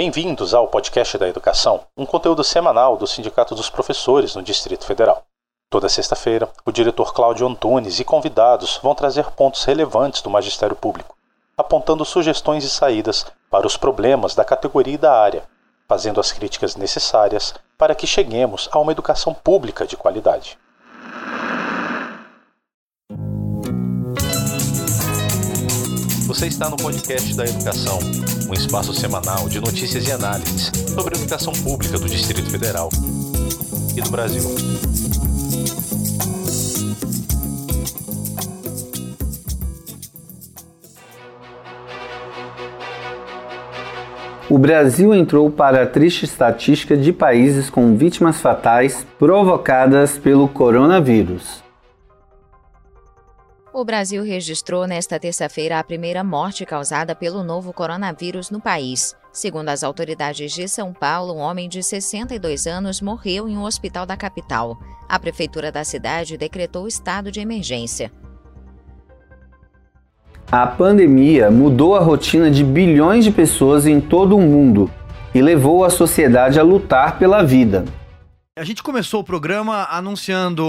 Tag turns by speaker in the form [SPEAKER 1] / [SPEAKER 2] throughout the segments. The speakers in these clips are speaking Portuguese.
[SPEAKER 1] Bem-vindos ao podcast da Educação, um conteúdo semanal do Sindicato dos Professores no Distrito Federal. Toda sexta-feira, o diretor Cláudio Antunes e convidados vão trazer pontos relevantes do magistério público, apontando sugestões e saídas para os problemas da categoria e da área, fazendo as críticas necessárias para que cheguemos a uma educação pública de qualidade. Você está no podcast da Educação, um espaço semanal de notícias e análises sobre a educação pública do Distrito Federal e do Brasil.
[SPEAKER 2] O Brasil entrou para a triste estatística de países com vítimas fatais provocadas pelo coronavírus.
[SPEAKER 3] O Brasil registrou nesta terça-feira a primeira morte causada pelo novo coronavírus no país. Segundo as autoridades de São Paulo, um homem de 62 anos morreu em um hospital da capital. A prefeitura da cidade decretou estado de emergência.
[SPEAKER 2] A pandemia mudou a rotina de bilhões de pessoas em todo o mundo e levou a sociedade a lutar pela vida.
[SPEAKER 4] A gente começou o programa anunciando,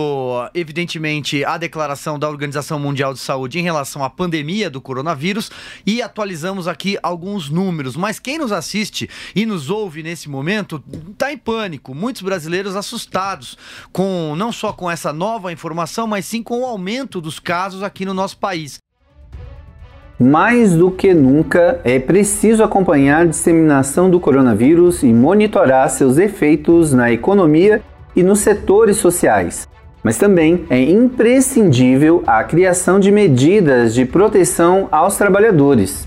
[SPEAKER 4] evidentemente, a declaração da Organização Mundial de Saúde em relação à pandemia do coronavírus e atualizamos aqui alguns números. Mas quem nos assiste e nos ouve nesse momento está em pânico. Muitos brasileiros assustados com não só com essa nova informação, mas sim com o aumento dos casos aqui no nosso país.
[SPEAKER 2] Mais do que nunca, é preciso acompanhar a disseminação do coronavírus e monitorar seus efeitos na economia e nos setores sociais. Mas também é imprescindível a criação de medidas de proteção aos trabalhadores.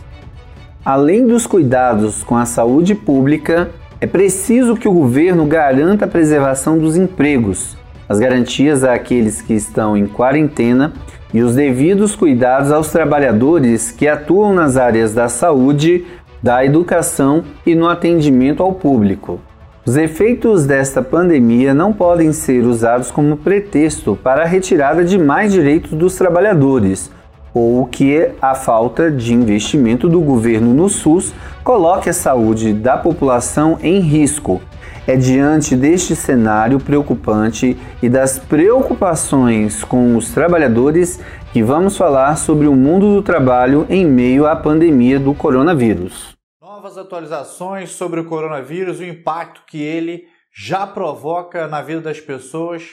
[SPEAKER 2] Além dos cuidados com a saúde pública, é preciso que o governo garanta a preservação dos empregos, as garantias àqueles que estão em quarentena e os devidos cuidados aos trabalhadores que atuam nas áreas da saúde, da educação e no atendimento ao público. Os efeitos desta pandemia não podem ser usados como pretexto para a retirada de mais direitos dos trabalhadores, ou que a falta de investimento do governo no SUS coloque a saúde da população em risco é diante deste cenário preocupante e das preocupações com os trabalhadores que vamos falar sobre o mundo do trabalho em meio à pandemia do coronavírus.
[SPEAKER 4] Novas atualizações sobre o coronavírus o impacto que ele já provoca na vida das pessoas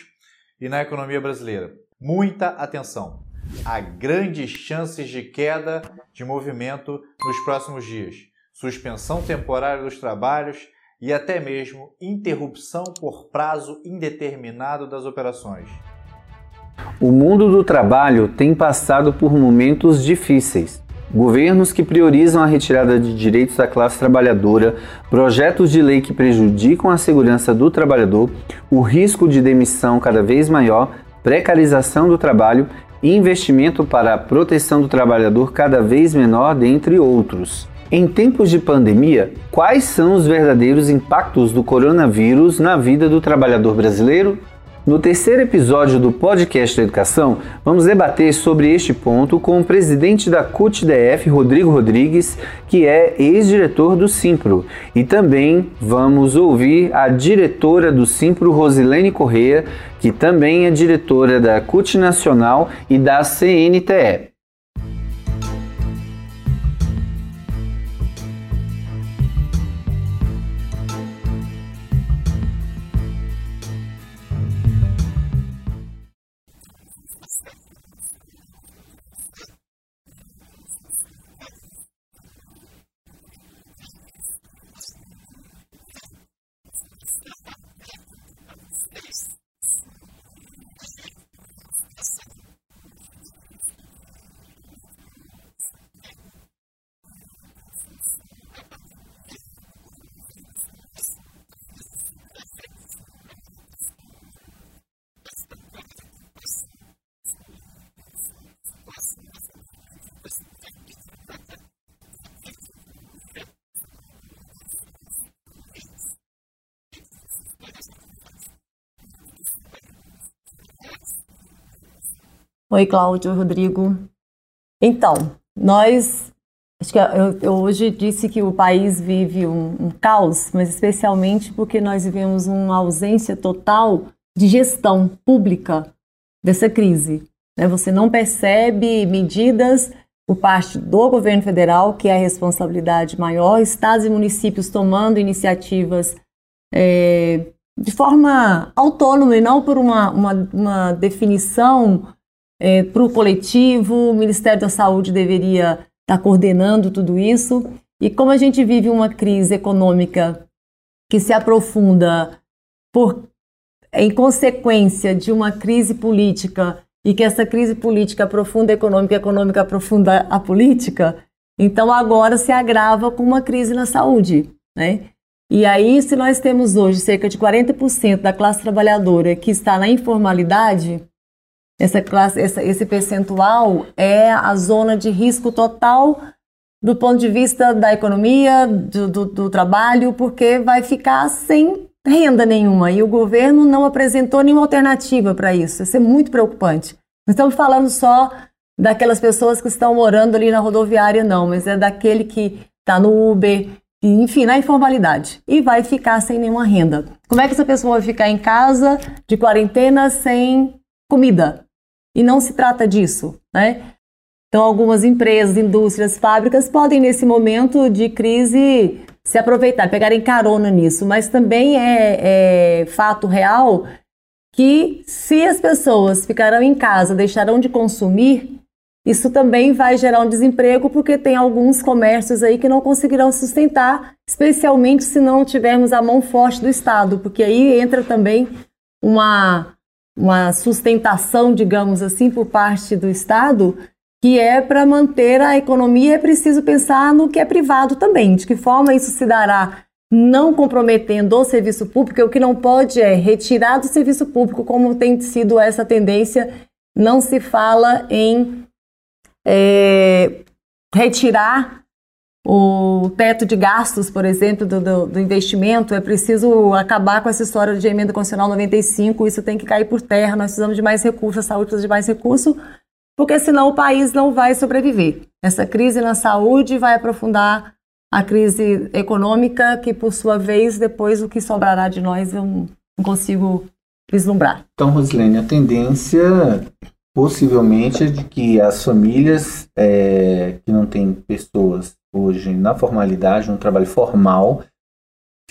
[SPEAKER 4] e na economia brasileira. Muita atenção! Há grandes chances de queda de movimento nos próximos dias, suspensão temporária dos trabalhos e até mesmo interrupção por prazo indeterminado das operações.
[SPEAKER 2] O mundo do trabalho tem passado por momentos difíceis. Governos que priorizam a retirada de direitos da classe trabalhadora, projetos de lei que prejudicam a segurança do trabalhador, o risco de demissão cada vez maior, precarização do trabalho investimento para a proteção do trabalhador cada vez menor, dentre outros. Em tempos de pandemia, quais são os verdadeiros impactos do coronavírus na vida do trabalhador brasileiro? No terceiro episódio do podcast da Educação, vamos debater sobre este ponto com o presidente da CUT-DF, Rodrigo Rodrigues, que é ex-diretor do Simpro. E também vamos ouvir a diretora do Simpro, Rosilene Correia, que também é diretora da CUT Nacional e da CNTE.
[SPEAKER 5] Oi, Cláudio, Rodrigo. Então, nós Acho que eu, eu, hoje disse que o país vive um, um, caos, mas especialmente porque nós vivemos uma ausência total de gestão pública dessa crise. Né? Você não percebe medidas por parte do governo federal, que é a responsabilidade maior, estados e municípios tomando iniciativas é, de forma autônoma e não por uma, uma, uma definição é, para o coletivo. O Ministério da Saúde deveria está coordenando tudo isso. E como a gente vive uma crise econômica que se aprofunda por em consequência de uma crise política e que essa crise política aprofunda a econômica, a econômica aprofunda a política, então agora se agrava com uma crise na saúde, né? E aí, se nós temos hoje cerca de 40% da classe trabalhadora que está na informalidade, essa classe, essa, esse percentual é a zona de risco total do ponto de vista da economia, do, do, do trabalho, porque vai ficar sem renda nenhuma e o governo não apresentou nenhuma alternativa para isso. Isso é muito preocupante. Não estamos falando só daquelas pessoas que estão morando ali na rodoviária, não, mas é daquele que está no Uber, enfim, na informalidade e vai ficar sem nenhuma renda. Como é que essa pessoa vai ficar em casa de quarentena sem comida? E não se trata disso, né? Então, algumas empresas, indústrias, fábricas podem, nesse momento de crise, se aproveitar, pegarem carona nisso, mas também é, é fato real que se as pessoas ficarão em casa, deixarão de consumir, isso também vai gerar um desemprego, porque tem alguns comércios aí que não conseguirão sustentar, especialmente se não tivermos a mão forte do Estado, porque aí entra também uma uma sustentação, digamos assim, por parte do Estado, que é para manter a economia, é preciso pensar no que é privado também. De que forma isso se dará não comprometendo o serviço público, o que não pode é retirar do serviço público, como tem sido essa tendência, não se fala em é, retirar o teto de gastos, por exemplo, do, do, do, investimento, é preciso acabar com essa história de emenda constitucional 95, isso tem que cair por terra, nós precisamos de mais recursos, a saúde precisa de mais recursos, porque senão o país não vai sobreviver. Essa crise na saúde vai aprofundar a crise econômica, que por sua vez, depois o que sobrará de nós eu não consigo vislumbrar.
[SPEAKER 2] Então, Rosilene, a tendência possivelmente de que as famílias é, que não têm pessoas hoje na formalidade, no trabalho formal,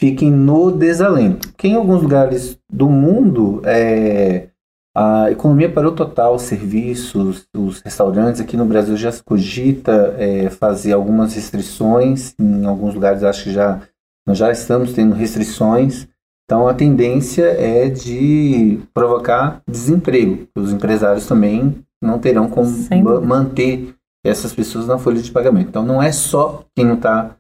[SPEAKER 2] fiquem no desalento. Porque em alguns lugares do mundo, é, a economia parou total, serviços, os restaurantes. Aqui no Brasil já se cogita é, fazer algumas restrições. Em alguns lugares acho que já nós já estamos tendo restrições. Então a tendência é de provocar desemprego. Os empresários também não terão como manter essas pessoas na folha de pagamento. Então não é só quem não está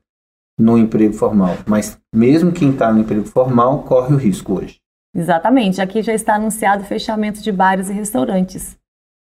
[SPEAKER 2] no emprego formal, mas mesmo quem está no emprego formal corre o risco hoje.
[SPEAKER 5] Exatamente. Aqui já está anunciado o fechamento de bares e restaurantes.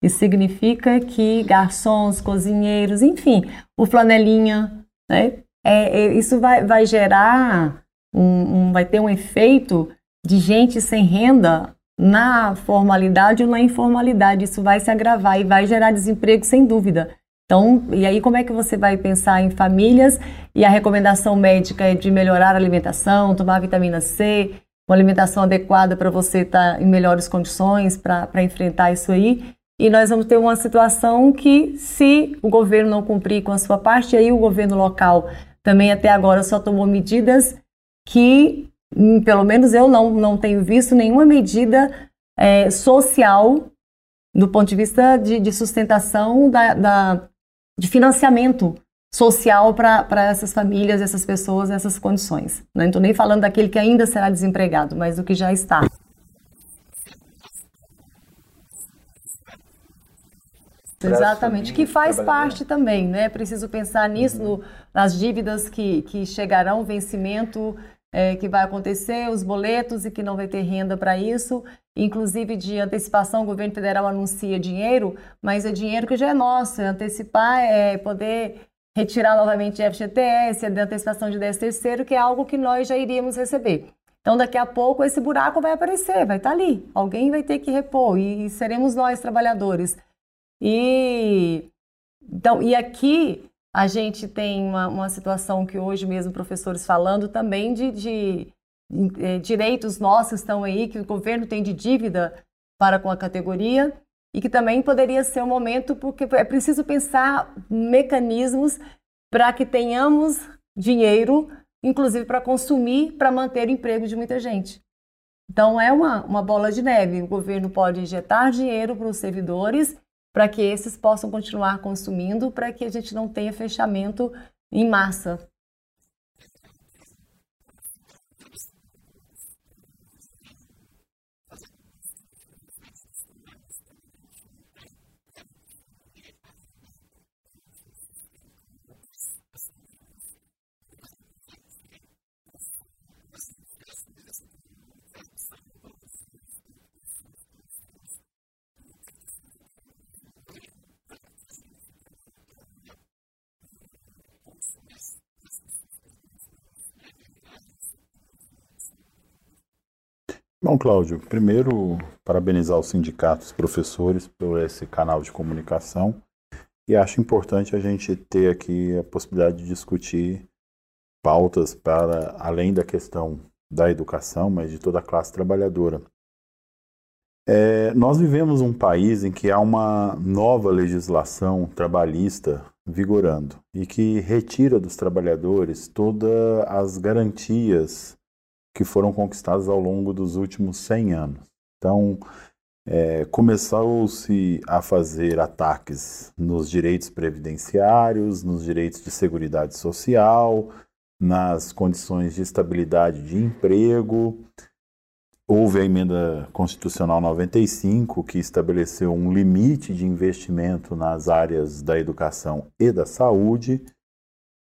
[SPEAKER 5] Isso significa que garçons, cozinheiros, enfim, o flanelinha, né? É, é, isso vai, vai gerar, um, um, vai ter um efeito de gente sem renda na formalidade ou na informalidade. Isso vai se agravar e vai gerar desemprego sem dúvida. Então, e aí como é que você vai pensar em famílias e a recomendação médica é de melhorar a alimentação, tomar vitamina C, uma alimentação adequada para você estar tá em melhores condições para enfrentar isso aí. E nós vamos ter uma situação que, se o governo não cumprir com a sua parte, aí o governo local também até agora só tomou medidas que, hum, pelo menos eu não, não tenho visto nenhuma medida é, social do ponto de vista de, de sustentação da, da, de financiamento social para essas famílias, essas pessoas, essas condições. Não estou nem falando daquele que ainda será desempregado, mas do que já está. Exatamente, que faz parte também, né? É preciso pensar nisso, uhum. no, nas dívidas que, que chegarão, vencimento é, que vai acontecer, os boletos e que não vai ter renda para isso. Inclusive de antecipação, o governo federal anuncia dinheiro, mas é dinheiro que já é nosso. É antecipar é poder retirar novamente FGTS, a antecipação de 10 terceiro, que é algo que nós já iríamos receber. Então, daqui a pouco, esse buraco vai aparecer, vai estar tá ali. Alguém vai ter que repor e seremos nós, trabalhadores. E, então, e aqui A gente tem uma, uma situação que hoje mesmo professores falando também de, de, de eh, direitos nossos estão aí que o governo tem de dívida para com a categoria e que também poderia ser um momento porque é preciso pensar mecanismos para que tenhamos dinheiro, inclusive para consumir, para manter o emprego de muita gente. Então é uma, uma bola de neve. O governo pode injetar dinheiro para os servidores para que esses possam continuar consumindo, para que a gente não tenha fechamento em massa.
[SPEAKER 6] Bom, Cláudio, primeiro, parabenizar os sindicatos, professores, por esse canal de comunicação. E acho importante a gente ter aqui a possibilidade de discutir pautas para além da questão da educação, mas de toda a classe trabalhadora. É, nós vivemos um país em que há uma nova legislação trabalhista vigorando e que retira dos trabalhadores todas as garantias que foram conquistadas ao longo dos últimos 100 anos. Então, é, começou-se a fazer ataques nos direitos previdenciários, nos direitos de seguridade social, nas condições de estabilidade de emprego. Houve a emenda constitucional 95, que estabeleceu um limite de investimento nas áreas da educação e da saúde,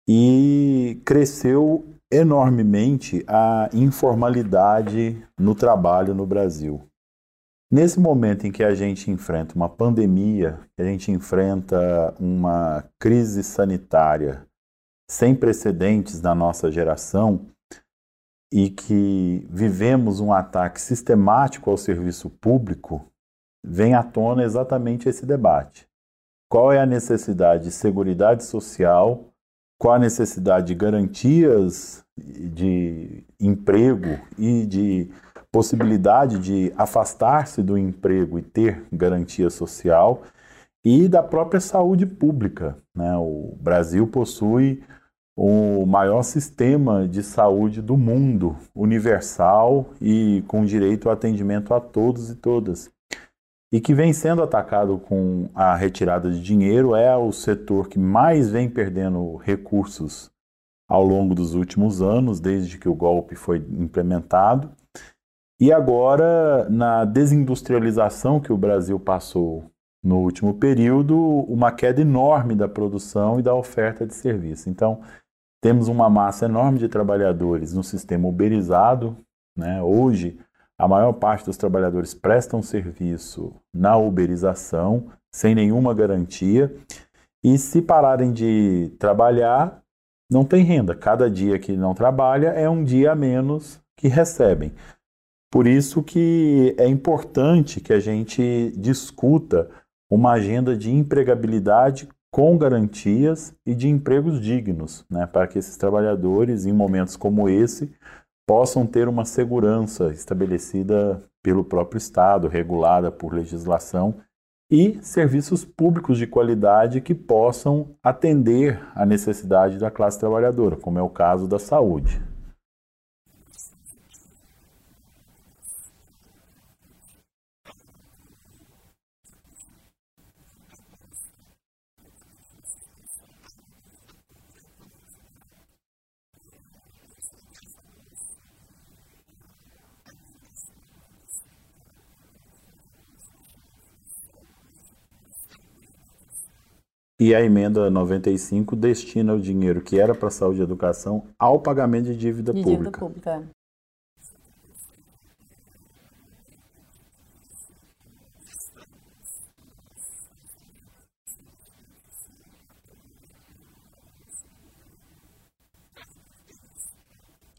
[SPEAKER 6] e cresceu enormemente a informalidade no trabalho no Brasil. Nesse momento em que a gente enfrenta uma pandemia, a gente enfrenta uma crise sanitária sem precedentes na nossa geração e que vivemos um ataque sistemático ao serviço público, vem à tona exatamente esse debate. Qual é a necessidade de segurança social com a necessidade de garantias de emprego e de possibilidade de afastar-se do emprego e ter garantia social e da própria saúde pública. Né? O Brasil possui o maior sistema de saúde do mundo, universal e com direito ao atendimento a todos e todas e que vem sendo atacado com a retirada de dinheiro, é o setor que mais vem perdendo recursos ao longo dos últimos anos, desde que o golpe foi implementado. E agora, na desindustrialização que o Brasil passou no último período, uma queda enorme da produção e da oferta de serviço. Então, temos uma massa enorme de trabalhadores no sistema uberizado. Né? Hoje, a maior parte dos trabalhadores prestam serviço na uberização, sem nenhuma garantia, e se pararem de trabalhar, não tem renda. Cada dia que não trabalha é um dia a menos que recebem. Por isso que é importante que a gente discuta uma agenda de empregabilidade com garantias e de empregos dignos, né, para que esses trabalhadores, em momentos como esse, possam ter uma segurança estabelecida pelo próprio Estado, regulada por legislação, e serviços públicos de qualidade que possam atender à necessidade da classe trabalhadora, como é o caso da saúde. E a emenda 95 destina o dinheiro que era para saúde e educação ao pagamento de dívida de pública. Dívida pública.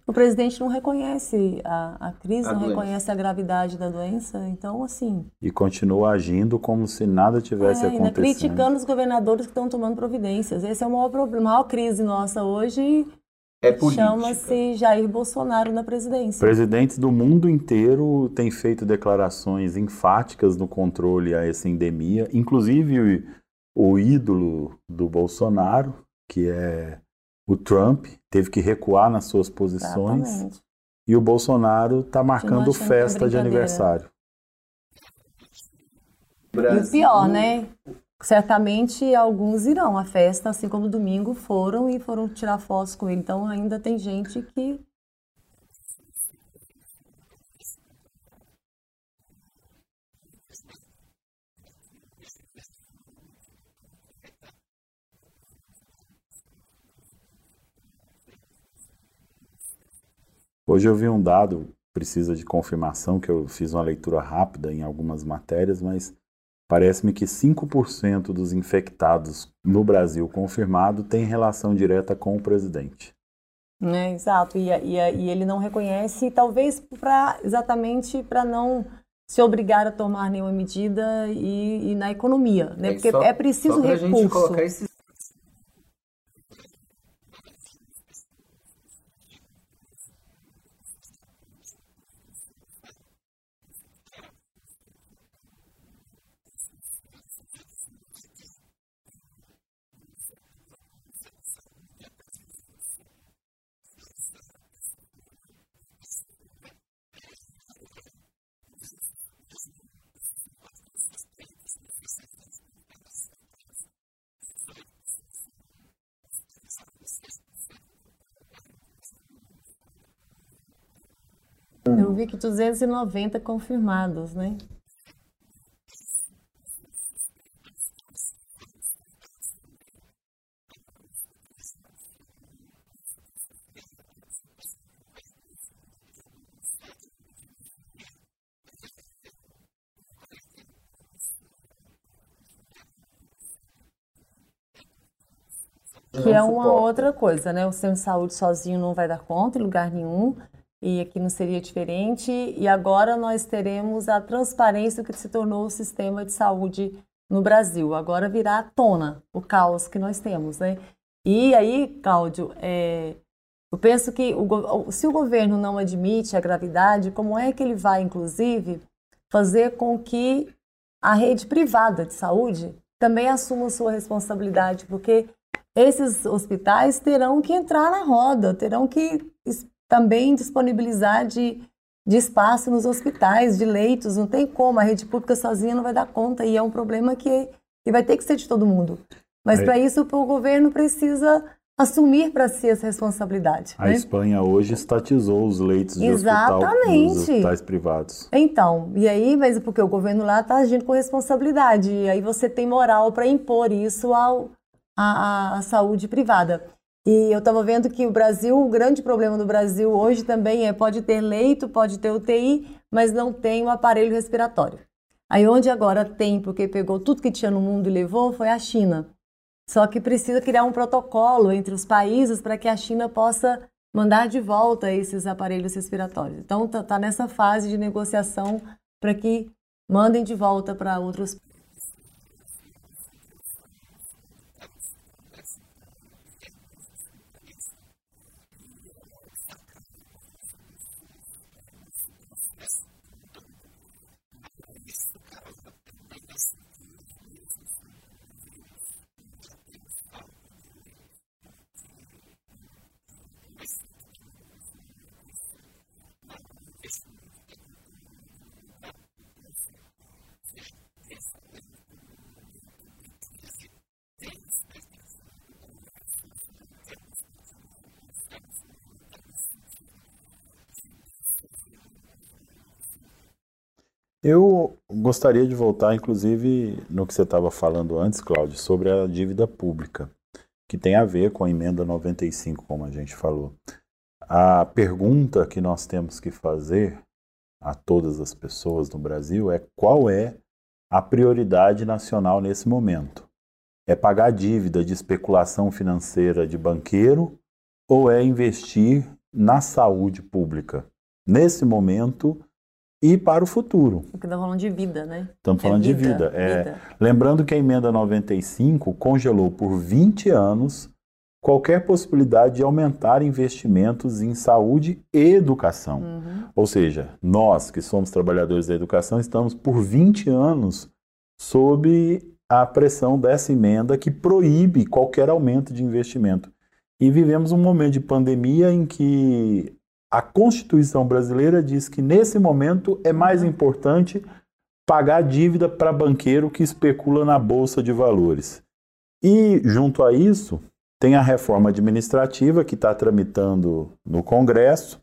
[SPEAKER 5] O presidente não reconhece a, a crise, a não doença. reconhece a gravidade da doença, então assim.
[SPEAKER 6] E continua agindo como se nada tivesse é, acontecendo.
[SPEAKER 5] criticando os governadores que estão tomando providências. Esse é o maior problema, a maior crise nossa hoje. É Chama-se Jair Bolsonaro na presidência.
[SPEAKER 6] Presidentes do mundo inteiro têm feito declarações enfáticas no controle a essa endemia, inclusive o, o ídolo do Bolsonaro, que é o Trump teve que recuar nas suas posições Exatamente. e o Bolsonaro está marcando festa de aniversário.
[SPEAKER 5] E o pior, né? Certamente alguns irão à festa, assim como domingo foram e foram tirar fotos com ele. Então ainda tem gente que
[SPEAKER 6] Hoje eu vi um dado, precisa de confirmação, que eu fiz uma leitura rápida em algumas matérias, mas parece-me que 5% dos infectados no Brasil confirmado tem relação direta com o presidente.
[SPEAKER 5] É, exato, e, e, e ele não reconhece, talvez pra, exatamente para não se obrigar a tomar nenhuma medida e, e na economia, né? É, Porque só, é preciso recurso. Gente colocar esses Eu vi que 290 confirmados, né? Que é uma outra coisa, né? O sistema de saúde sozinho não vai dar conta em lugar nenhum e aqui não seria diferente. E agora nós teremos a transparência que se tornou o sistema de saúde no Brasil. Agora virá à tona o caos que nós temos, né? E aí, Cláudio, é, eu penso que o, se o governo não admite a gravidade, como é que ele vai, inclusive, fazer com que a rede privada de saúde também assuma sua responsabilidade? Porque esses hospitais terão que entrar na roda, terão que também disponibilizar de, de espaço nos hospitais, de leitos, não tem como, a rede pública sozinha não vai dar conta e é um problema que, que vai ter que ser de todo mundo. Mas para isso o governo precisa assumir para si essa responsabilidade.
[SPEAKER 6] A né? Espanha hoje estatizou os leitos de Exatamente. hospital hospitais privados.
[SPEAKER 5] Então, e aí, mas porque o governo lá está agindo com responsabilidade, e aí você tem moral para impor isso ao, à, à saúde privada. E eu estava vendo que o Brasil, o grande problema do Brasil hoje também é pode ter leito, pode ter UTI, mas não tem o um aparelho respiratório. Aí onde agora tem, porque pegou tudo que tinha no mundo e levou, foi a China. Só que precisa criar um protocolo entre os países para que a China possa mandar de volta esses aparelhos respiratórios. Então está tá nessa fase de negociação para que mandem de volta para outros
[SPEAKER 6] Eu gostaria de voltar, inclusive, no que você estava falando antes, Cláudio, sobre a dívida pública, que tem a ver com a emenda 95, como a gente falou. A pergunta que nós temos que fazer a todas as pessoas no Brasil é qual é a prioridade nacional nesse momento? É pagar dívida de especulação financeira de banqueiro ou é investir na saúde pública, nesse momento e para o futuro.
[SPEAKER 5] Porque estamos falando de vida, né?
[SPEAKER 6] Estamos falando
[SPEAKER 5] é
[SPEAKER 6] vida, de vida. É, vida. Lembrando que a emenda 95 congelou por 20 anos qualquer possibilidade de aumentar investimentos em saúde e educação. Uhum. Ou seja, nós que somos trabalhadores da educação estamos por 20 anos sob a pressão dessa emenda que proíbe qualquer aumento de investimento. E vivemos um momento de pandemia em que a Constituição brasileira diz que nesse momento é mais importante pagar dívida para banqueiro que especula na bolsa de valores. E junto a isso, tem a reforma administrativa que está tramitando no Congresso,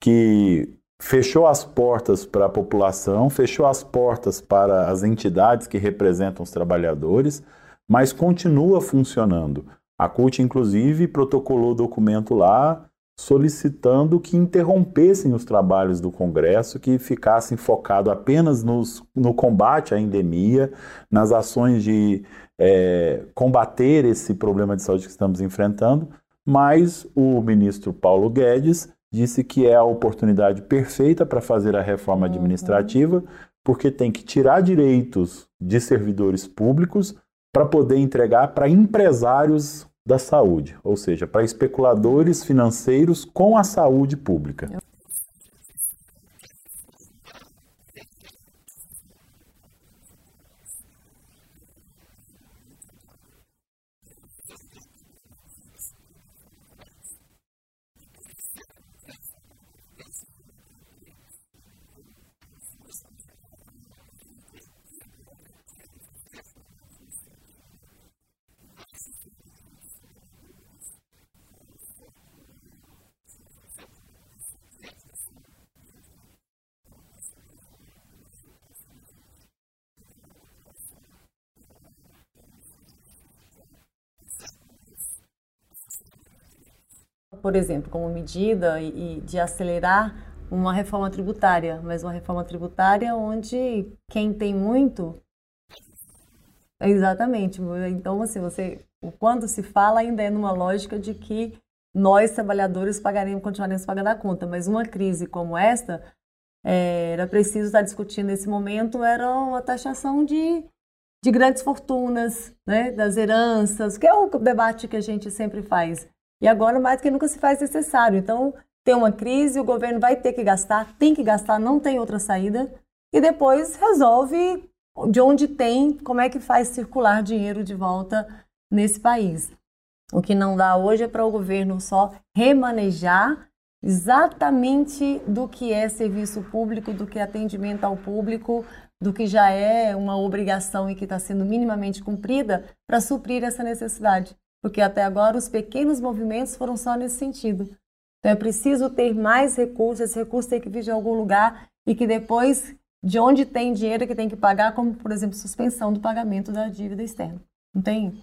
[SPEAKER 6] que fechou as portas para a população, fechou as portas para as entidades que representam os trabalhadores, mas continua funcionando. A CUT, inclusive, protocolou documento lá solicitando que interrompessem os trabalhos do Congresso, que ficassem focados apenas nos, no combate à endemia, nas ações de é, combater esse problema de saúde que estamos enfrentando, mas o ministro Paulo Guedes disse que é a oportunidade perfeita para fazer a reforma uhum. administrativa, porque tem que tirar direitos de servidores públicos para poder entregar para empresários da saúde, ou seja, para especuladores financeiros com a saúde pública.
[SPEAKER 5] Por exemplo, como medida e, de acelerar uma reforma tributária, mas uma reforma tributária onde quem tem muito Exatamente. Então, assim, você, quando se fala, ainda é numa lógica de que nós, trabalhadores, pagaremos, continuaremos pagando a conta. Mas uma crise como esta, é, era preciso estar discutindo nesse momento, era uma taxação de, de grandes fortunas, né, das heranças, que é o debate que a gente sempre faz. E agora, mais que nunca, se faz necessário. Então, tem uma crise, o governo vai ter que gastar, tem que gastar, não tem outra saída, e depois resolve de onde tem, como é que faz circular dinheiro de volta nesse país. O que não dá hoje é para o governo só remanejar exatamente do que é serviço público, do que é atendimento ao público, do que já é uma obrigação e que está sendo minimamente cumprida para suprir essa necessidade porque até agora os pequenos movimentos foram só nesse sentido. Então é preciso ter mais recursos, esse recurso tem que vir de algum lugar e que depois, de onde tem dinheiro que tem que pagar, como por exemplo, suspensão do pagamento da dívida externa. Não tem,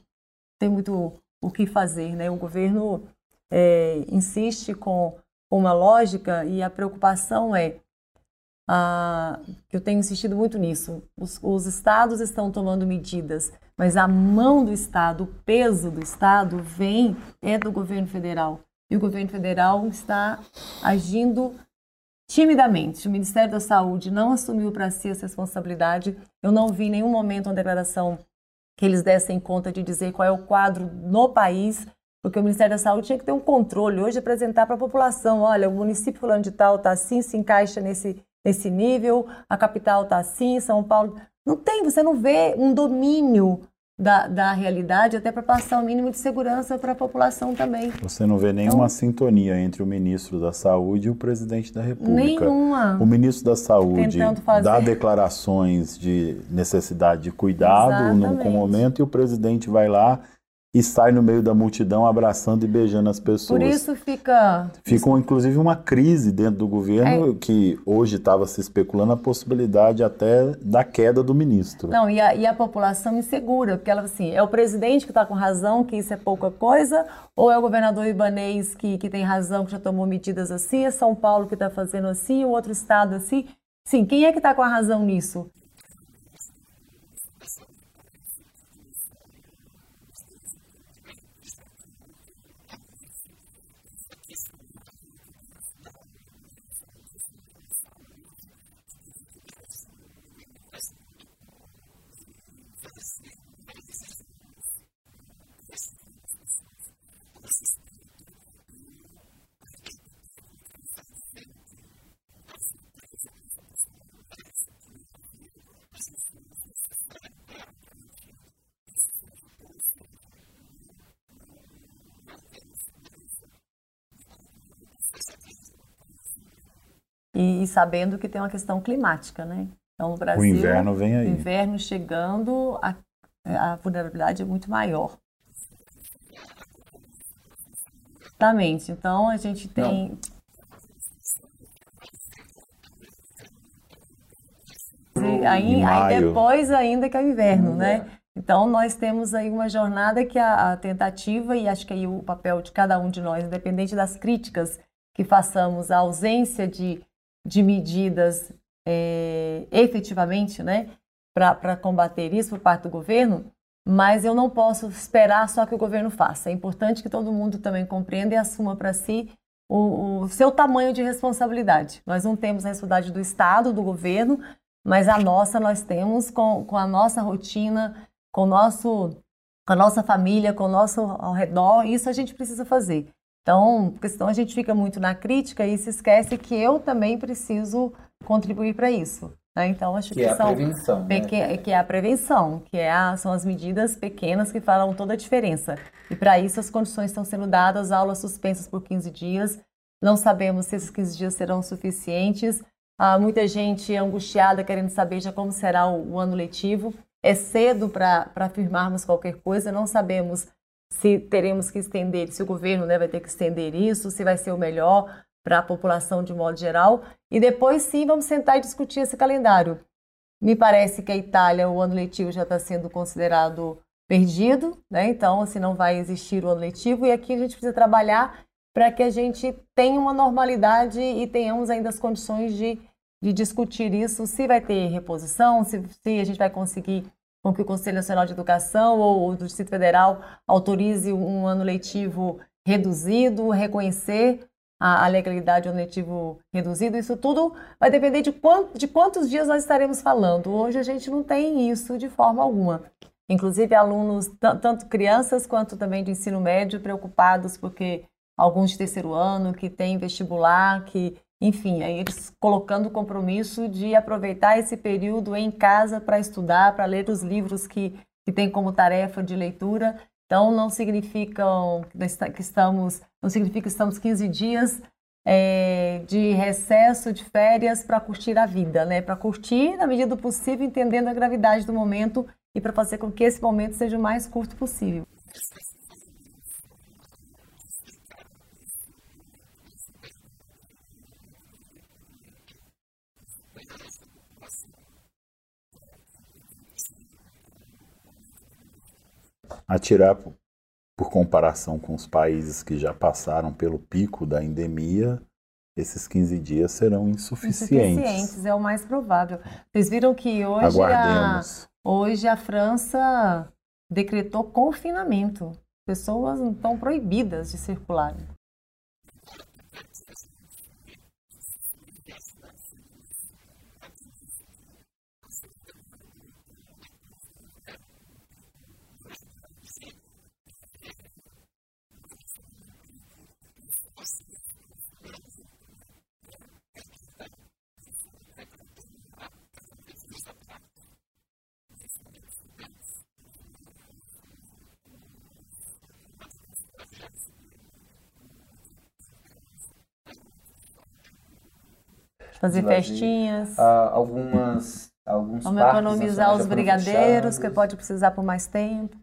[SPEAKER 5] tem muito o que fazer, né? O governo é, insiste com uma lógica e a preocupação é ah, eu tenho insistido muito nisso. Os, os estados estão tomando medidas mas a mão do Estado, o peso do Estado vem é do governo federal. E o governo federal está agindo timidamente. O Ministério da Saúde não assumiu para si essa responsabilidade. Eu não vi em nenhum momento uma declaração que eles dessem conta de dizer qual é o quadro no país, porque o Ministério da Saúde tinha que ter um controle hoje, apresentar para a população, olha, o município fulano de tal está assim, se encaixa nesse, nesse nível, a capital está assim, São Paulo... Não tem, você não vê um domínio da, da realidade, até para passar o mínimo de segurança para a população também.
[SPEAKER 6] Você não vê nenhuma então, sintonia entre o ministro da Saúde e o presidente da República.
[SPEAKER 5] Nenhuma.
[SPEAKER 6] O ministro da Saúde dá declarações de necessidade de cuidado no momento e o presidente vai lá e sai no meio da multidão abraçando e beijando as pessoas.
[SPEAKER 5] Por isso fica.
[SPEAKER 6] Ficou inclusive uma crise dentro do governo é. que hoje estava se especulando a possibilidade até da queda do ministro.
[SPEAKER 5] Não, e a, e a população insegura, porque ela assim, é o presidente que está com razão, que isso é pouca coisa, ou é o governador Ibanês que, que tem razão, que já tomou medidas assim, é São Paulo que está fazendo assim, o outro estado assim. Sim, quem é que está com a razão nisso? E, e, sabendo que tem uma questão climática, né? Então, no Brasil,
[SPEAKER 6] o inverno vem aí.
[SPEAKER 5] O inverno chegando, a, a vulnerabilidade é muito maior. Exatamente. Então, a gente tem... Não aí, aí depois ainda que é o inverno, né? Então nós temos aí uma jornada que a, a, tentativa e acho que aí o papel de cada um de nós, independente das críticas que façamos à ausência de, de medidas é, efetivamente, né, para combater isso por parte do governo, mas eu não posso esperar só que o governo faça. É importante que todo mundo também compreenda e assuma para si o, o, seu tamanho de responsabilidade. Nós não temos a responsabilidade do Estado, do governo, mas a nossa nós temos com, com a nossa rotina, com, nosso, com a nossa família, com o nosso ao redor, isso a gente precisa fazer. Então, porque senão a gente fica muito na crítica e se esquece que eu também preciso contribuir para isso. Né? Então, acho que,
[SPEAKER 2] que é
[SPEAKER 5] são
[SPEAKER 2] a prevenção, né?
[SPEAKER 5] que é a prevenção, que é a, são as medidas pequenas que falam toda a diferença. E para isso as condições estão sendo dadas, aulas suspensas por 15 dias. Não sabemos se esses 15 dias serão suficientes. Há muita gente angustiada querendo saber já como será o, o ano letivo. É cedo para afirmarmos qualquer coisa, não sabemos se teremos que estender, se o governo né, vai ter que estender isso, se vai ser o melhor para a população de modo geral. E depois sim vamos sentar e discutir esse calendário. Me parece que a Itália, o ano letivo já está sendo considerado perdido, né? então assim não vai existir o ano letivo e aqui a gente precisa trabalhar para que a gente tenha uma normalidade e tenhamos ainda as condições de, de discutir isso, se vai ter reposição, se, se a gente vai conseguir com que o Conselho Nacional de Educação ou, do Distrito Federal autorize um ano letivo reduzido, reconhecer a, a legalidade do ano letivo reduzido, isso tudo vai depender de, quanto, de quantos dias nós estaremos falando. Hoje a gente não tem isso de forma alguma. Inclusive, alunos, tanto crianças quanto também de ensino médio, preocupados porque alguns de terceiro ano que têm vestibular, que, enfim, aí eles colocando o compromisso de aproveitar esse período em casa para estudar, para ler os livros que, que têm como tarefa de leitura. Então, não significa que estamos, não significa que estamos 15 dias é, de recesso, de férias para curtir a vida, né? Para curtir na medida do possível, entendendo a gravidade do momento e para fazer com que esse momento seja o mais curto possível.
[SPEAKER 6] Atirar por, por comparação com os países que já passaram pelo pico da endemia, esses 15 dias serão insuficientes.
[SPEAKER 5] Insuficientes, é o mais provável. Vocês viram que hoje a, hoje a França decretou confinamento. Pessoas estão proibidas de circular. Fazer festinhas.
[SPEAKER 2] Uh, algumas, alguns
[SPEAKER 5] Vamos economizar os brigadeiros, que pode precisar por mais tempo.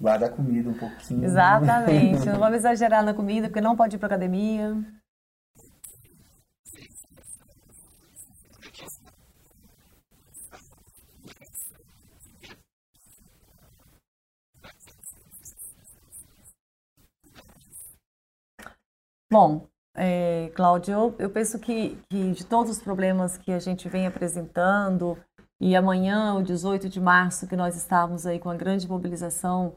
[SPEAKER 2] Guardar comida um pouquinho.
[SPEAKER 5] Exatamente. não vamos exagerar na comida, porque não pode ir para academia. Bom, é, Cláudio, eu, eu penso que, que, de todos os problemas que a gente vem apresentando, e amanhã, o 18 de março, que nós estávamos aí com a grande mobilização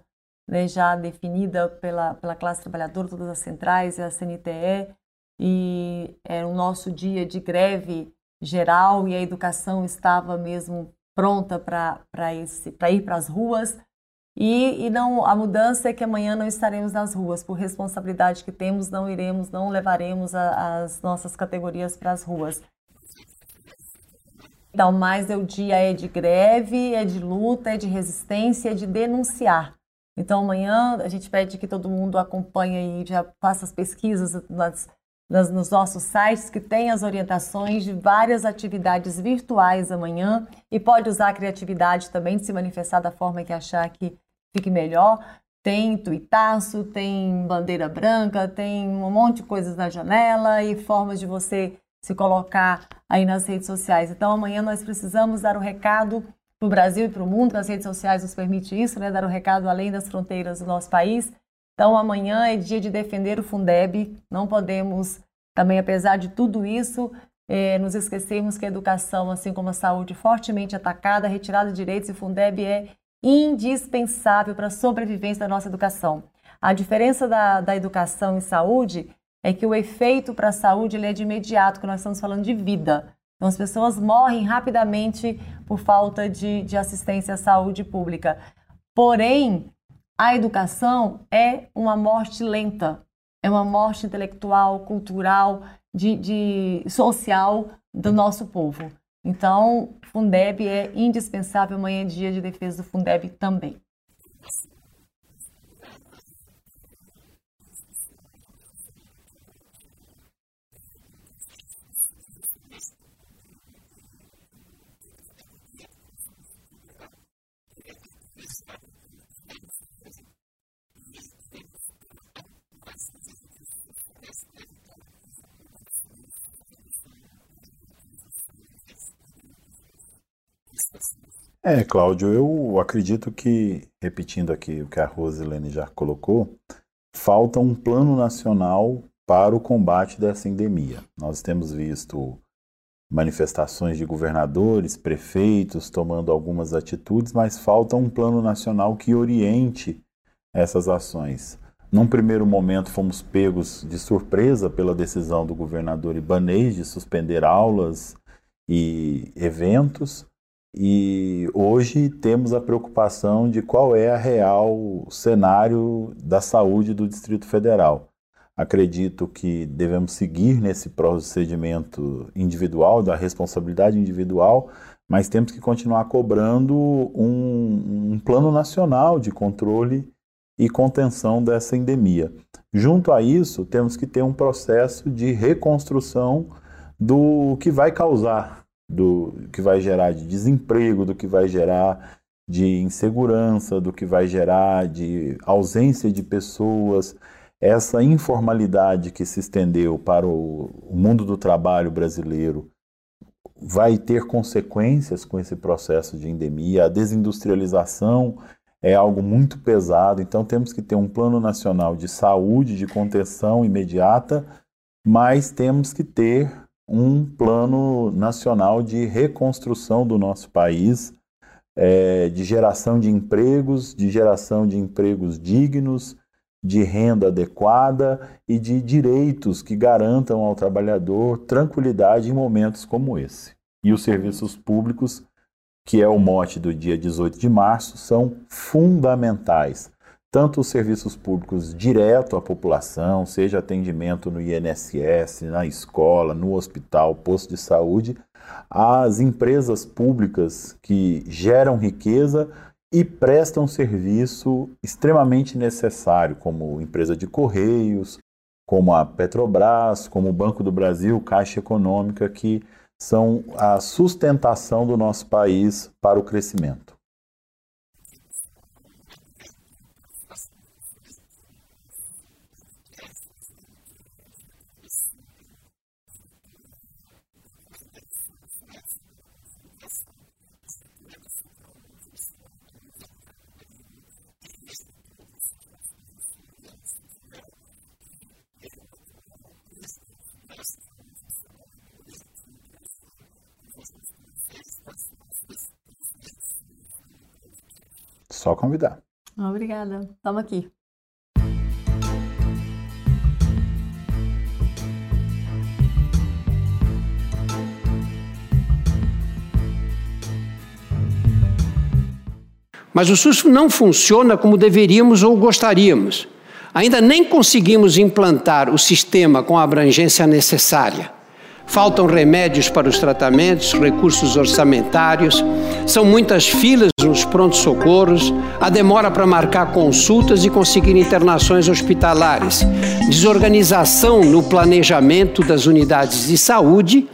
[SPEAKER 5] né, já definida pela, pela classe trabalhadora, todas as centrais e a CNTE, e era o nosso dia de greve geral e a educação estava mesmo pronta para ir para as ruas. E, e, não a mudança é que amanhã não estaremos nas ruas por responsabilidade que temos, não iremos, não levaremos a, as nossas categorias para as ruas. Então, mais é o dia é de greve, é de luta, é de resistência, é de denunciar. Então, amanhã a gente pede que todo mundo acompanhe e já faça as pesquisas nas, nos nossos sites que tem as orientações de várias atividades virtuais amanhã e pode usar a criatividade também de se manifestar da forma que achar que fique melhor. Tem tuitaço, tem bandeira branca, tem um monte de coisas na janela e formas de você se colocar aí nas redes sociais. Então amanhã nós precisamos dar o um recado para o Brasil e para o mundo, as redes sociais nos permite isso, né? dar o um recado além das fronteiras do nosso país então, amanhã é dia de defender o Fundeb. Não podemos, também, apesar de tudo isso, é, nos esquecermos que a educação, assim como a saúde, fortemente atacada, retirada de direitos e Fundeb é indispensável para a sobrevivência da nossa educação. A diferença da, da educação e saúde é que o efeito para a saúde ele é de imediato, que nós estamos falando de vida. Então, as pessoas morrem rapidamente por falta de, de assistência à saúde pública. Porém, a educação é uma morte lenta, é uma morte intelectual, cultural, de, de social do nosso povo. Então, Fundeb é indispensável. Amanhã é dia de defesa do Fundeb também.
[SPEAKER 6] É, Cláudio, eu acredito que, repetindo aqui o que a Rosilene já colocou, falta um plano nacional para o combate dessa endemia. Nós temos visto manifestações de governadores, prefeitos tomando algumas atitudes, mas falta um plano nacional que oriente essas ações. Num primeiro momento, fomos pegos de surpresa pela decisão do governador Ibanez de suspender aulas e eventos. E hoje temos a preocupação de qual é a real cenário da saúde do Distrito Federal. Acredito que devemos seguir nesse procedimento individual, da responsabilidade individual, mas temos que continuar cobrando um, um plano nacional de controle e contenção dessa endemia. Junto a isso, temos que ter um processo de reconstrução do que vai causar do que vai gerar de desemprego, do que vai gerar de insegurança, do que vai gerar de ausência de pessoas, essa informalidade que se estendeu para o, mundo do trabalho brasileiro vai ter consequências com esse processo de endemia. A desindustrialização é algo muito pesado, então temos que ter um plano nacional de saúde, de contenção imediata, mas temos que ter um plano nacional de reconstrução do nosso país, é, de geração de empregos, de geração de empregos dignos, de renda adequada e de direitos que garantam ao trabalhador tranquilidade em momentos como esse. E os serviços públicos, que é o mote do dia 18 de março, são fundamentais tanto os serviços públicos direto à população, seja atendimento no INSS, na escola, no hospital, posto de saúde, as empresas públicas que geram riqueza e prestam serviço extremamente necessário, como empresa de correios, como a Petrobras, como o Banco do Brasil, Caixa Econômica, que são a sustentação do nosso país para o crescimento. Só convidar.
[SPEAKER 5] Obrigada. Estamos aqui.
[SPEAKER 7] Mas o SUS não funciona como deveríamos ou gostaríamos. Ainda nem conseguimos implantar o sistema com a abrangência necessária. Faltam remédios para os tratamentos, recursos orçamentários, são muitas filas nos prontos-socorros, a demora para marcar consultas e conseguir internações hospitalares, desorganização no planejamento das unidades de saúde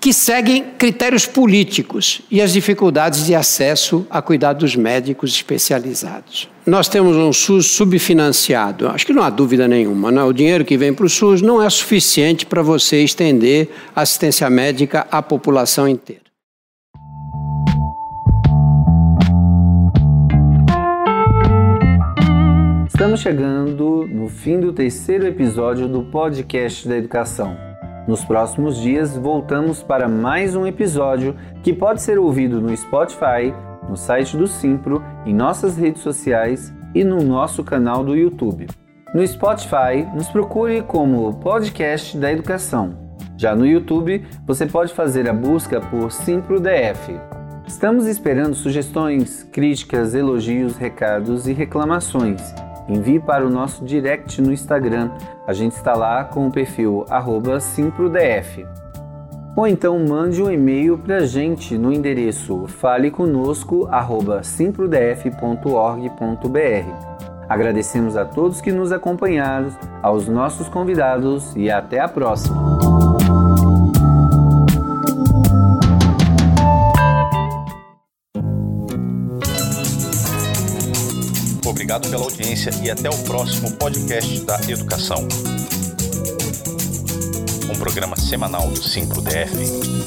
[SPEAKER 7] que seguem critérios políticos e as dificuldades de acesso a cuidados médicos especializados. Nós temos um SUS subfinanciado, acho que não há dúvida nenhuma. Né? O dinheiro que vem para o SUS não é suficiente para você estender assistência médica à população inteira.
[SPEAKER 2] Estamos chegando no fim do terceiro episódio do podcast da educação. Nos próximos dias, voltamos para mais um episódio que pode ser ouvido no Spotify, no site do Simpro, em nossas redes sociais e no nosso canal do YouTube. No Spotify, nos procure como Podcast da Educação. Já no YouTube, você pode fazer a busca por Simpro DF. Estamos esperando sugestões, críticas, elogios, recados e reclamações envie para o nosso direct no Instagram. A gente está lá com o perfil SimproDF. Ou então mande um e-mail para a gente no endereço faleconosco@simprodf.org.br. Agradecemos a todos que nos acompanharam, aos nossos convidados e até a próxima.
[SPEAKER 1] Obrigado pela audiência e até o próximo podcast da Educação. Um programa semanal do Simpro DF.